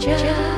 Just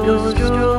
together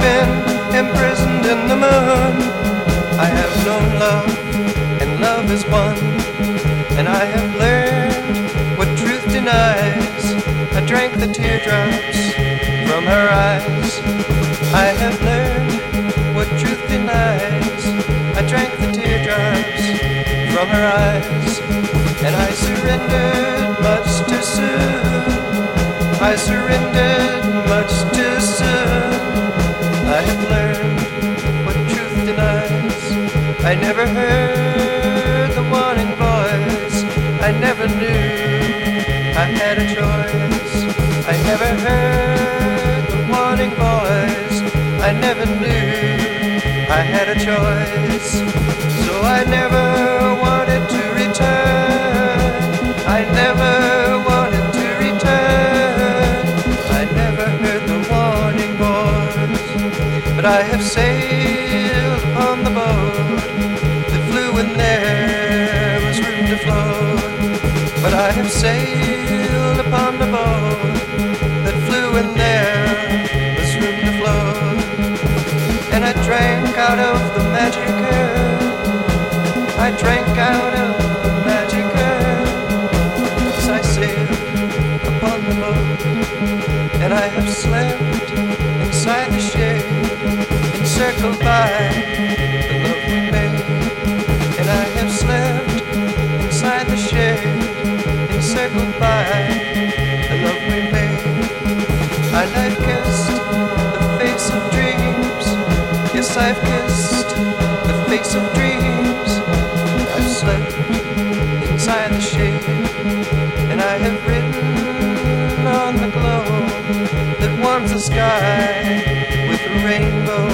been imprisoned in the moon. I have known love, and love is one. And I have learned what truth denies. I drank the teardrops from her eyes. I have learned what truth denies. I drank the teardrops from her eyes. And I surrendered much too soon. I surrendered I never heard the warning voice. I never knew I had a choice. I never heard the warning voice. I never knew I had a choice. So I never I sailed upon the boat that flew in there was room to float. And I drank out of the magic urn. I drank out of the magic urn as I sailed upon the boat. And I have slept inside the shade, encircled by I've kissed the face of dreams. Yes, I've kissed the face of dreams. I've slept inside the shade, and I have written on the glow that warms the sky with a rainbow.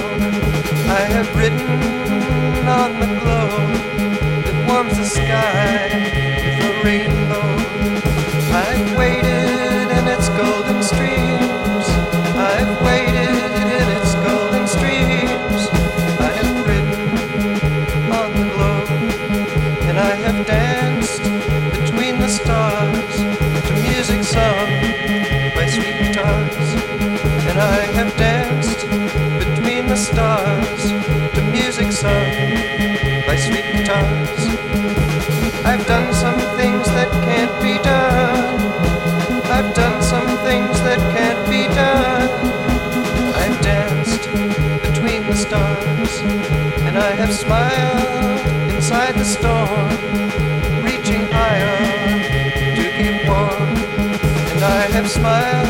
I have written on the glow that warms the sky with a rainbow. stars, the music sung by sweet guitars. I've done some things that can't be done. I've done some things that can't be done. I've danced between the stars, and I have smiled inside the storm, reaching higher to keep warm. And I have smiled.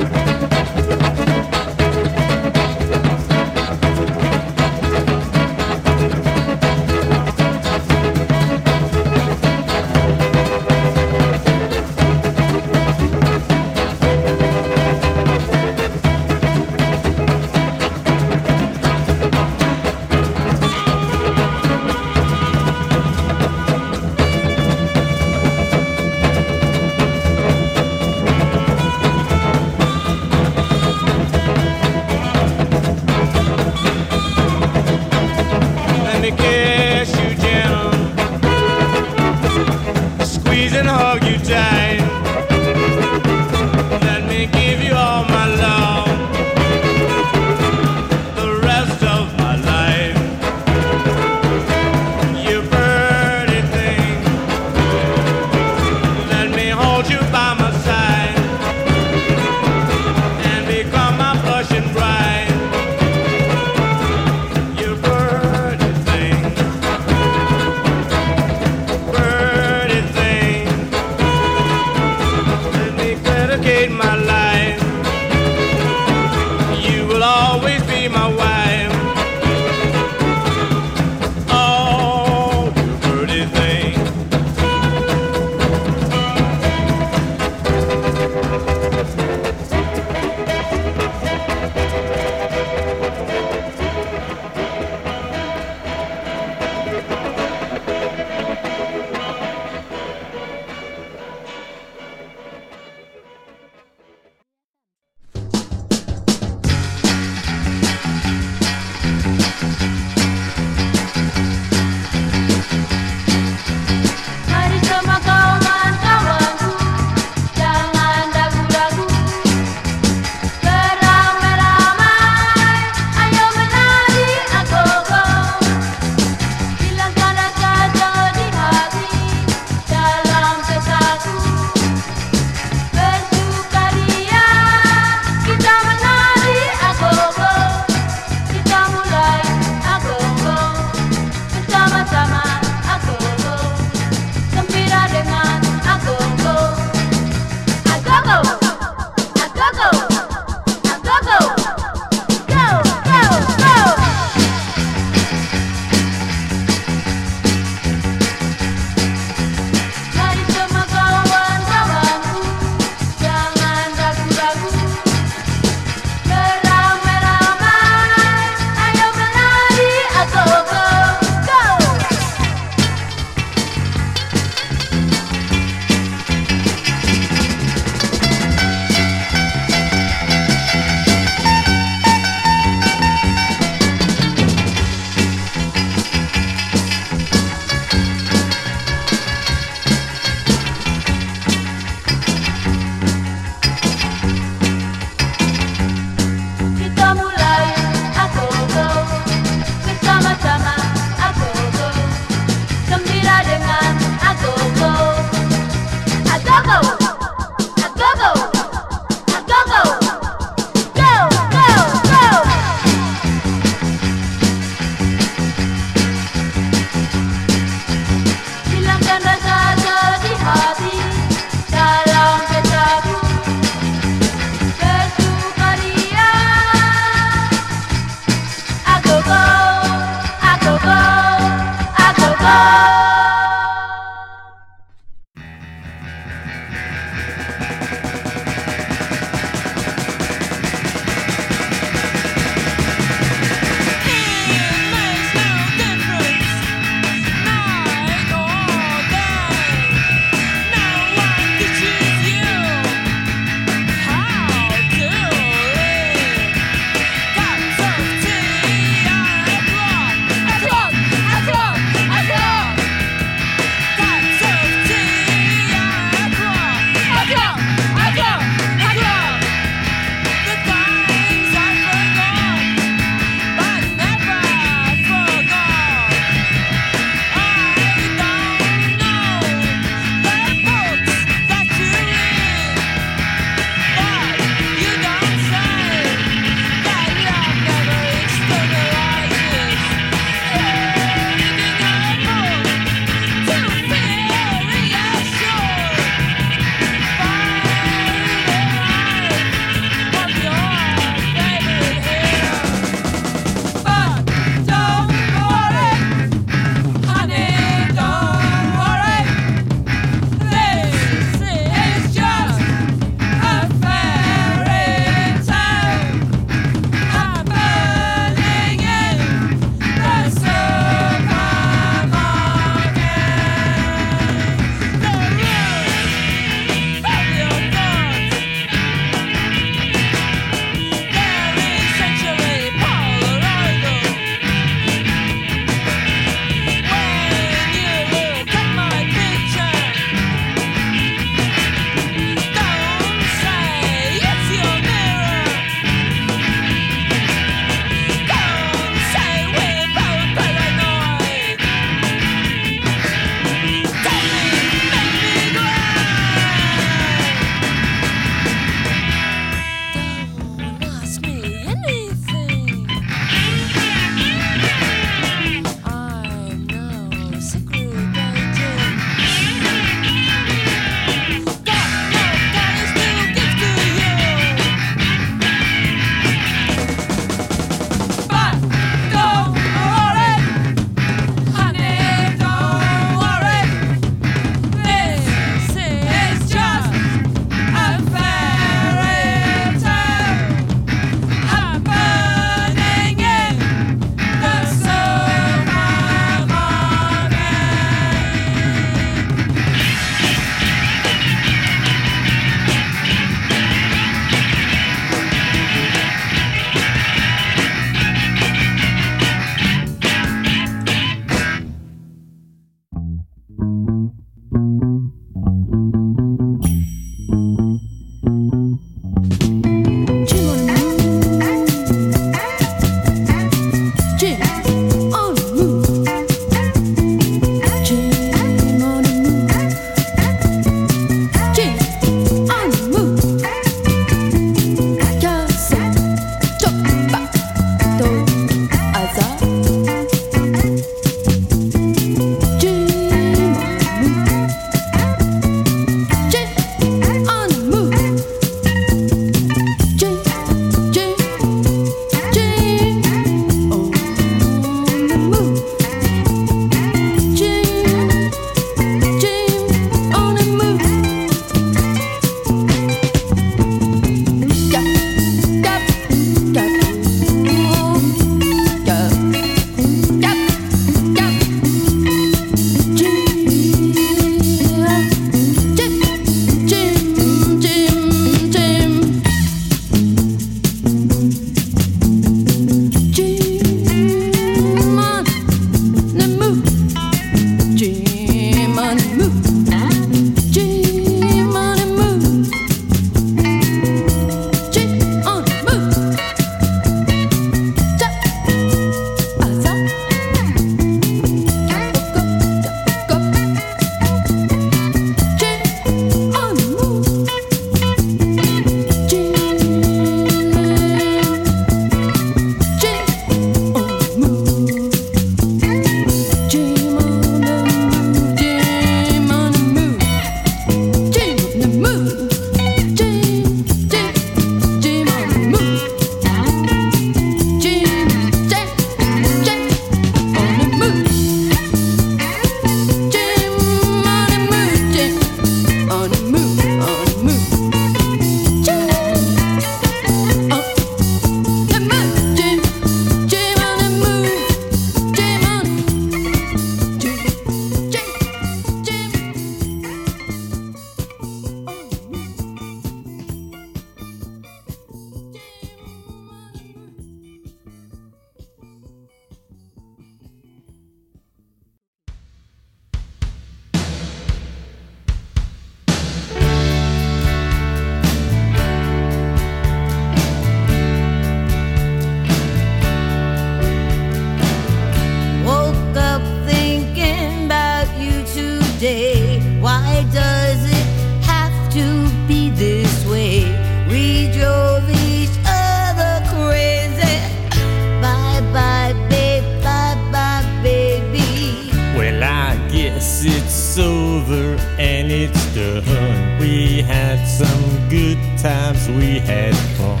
times we had fun.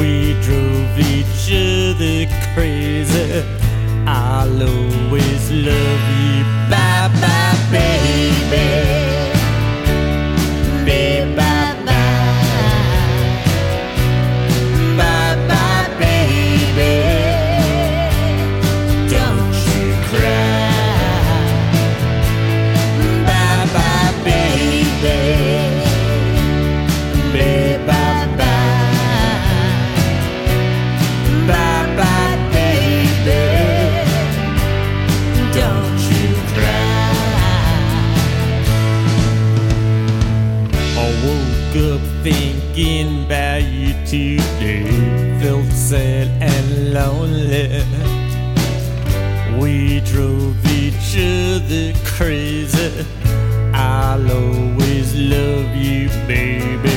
We drove each other crazy. I'll always love you. Bye bye, baby. lonely. We drove each other crazy. I'll always love you, baby.